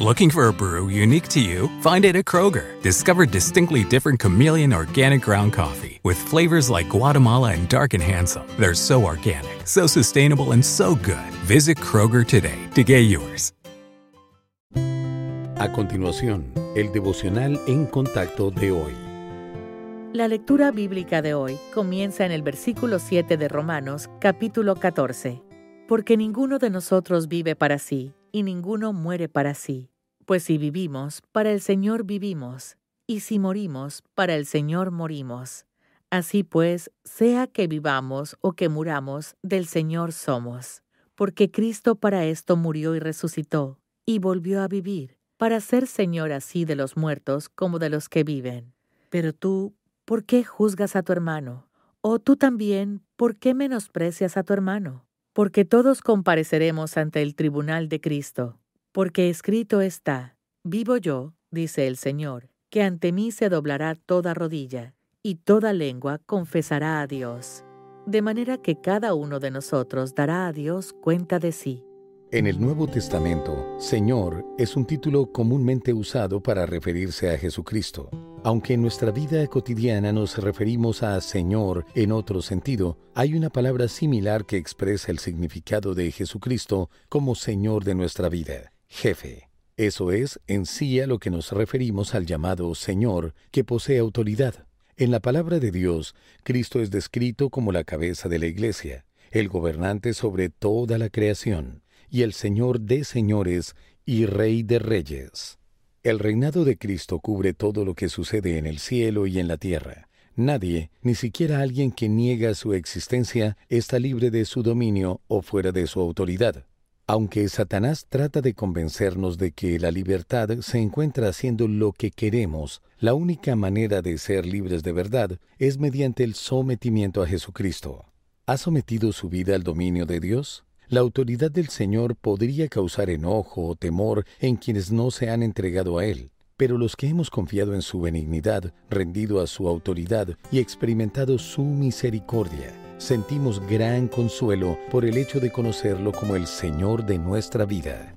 Looking for a brew unique to you? Find it at Kroger. Discover distinctly different chameleon organic ground coffee with flavors like Guatemala and Dark and Handsome. They're so organic, so sustainable, and so good. Visit Kroger today to get yours. A continuación, el devocional en contacto de hoy. La lectura bíblica de hoy comienza en el versículo 7 de Romanos, capítulo 14. Porque ninguno de nosotros vive para sí, y ninguno muere para sí. Pues si vivimos, para el Señor vivimos, y si morimos, para el Señor morimos. Así pues, sea que vivamos o que muramos, del Señor somos. Porque Cristo para esto murió y resucitó, y volvió a vivir, para ser Señor así de los muertos como de los que viven. Pero tú, ¿por qué juzgas a tu hermano? O tú también, ¿por qué menosprecias a tu hermano? Porque todos compareceremos ante el tribunal de Cristo. Porque escrito está, vivo yo, dice el Señor, que ante mí se doblará toda rodilla, y toda lengua confesará a Dios. De manera que cada uno de nosotros dará a Dios cuenta de sí. En el Nuevo Testamento, Señor es un título comúnmente usado para referirse a Jesucristo. Aunque en nuestra vida cotidiana nos referimos a Señor en otro sentido, hay una palabra similar que expresa el significado de Jesucristo como Señor de nuestra vida, jefe. Eso es en sí a lo que nos referimos al llamado Señor, que posee autoridad. En la palabra de Dios, Cristo es descrito como la cabeza de la iglesia, el gobernante sobre toda la creación y el Señor de señores y Rey de reyes. El reinado de Cristo cubre todo lo que sucede en el cielo y en la tierra. Nadie, ni siquiera alguien que niega su existencia, está libre de su dominio o fuera de su autoridad. Aunque Satanás trata de convencernos de que la libertad se encuentra haciendo lo que queremos, la única manera de ser libres de verdad es mediante el sometimiento a Jesucristo. ¿Ha sometido su vida al dominio de Dios? La autoridad del Señor podría causar enojo o temor en quienes no se han entregado a Él, pero los que hemos confiado en su benignidad, rendido a su autoridad y experimentado su misericordia, sentimos gran consuelo por el hecho de conocerlo como el Señor de nuestra vida.